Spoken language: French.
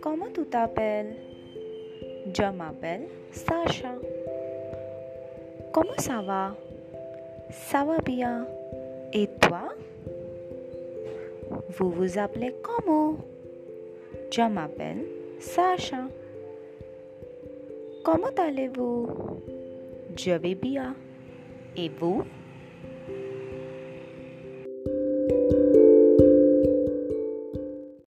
Comment tu t'appelles Je m'appelle Sacha. Comment ça va? Ça va bien. Et toi? Vous vous appelez comment? Je m'appelle Sacha. Comment allez-vous? Je vais bien. Et vous?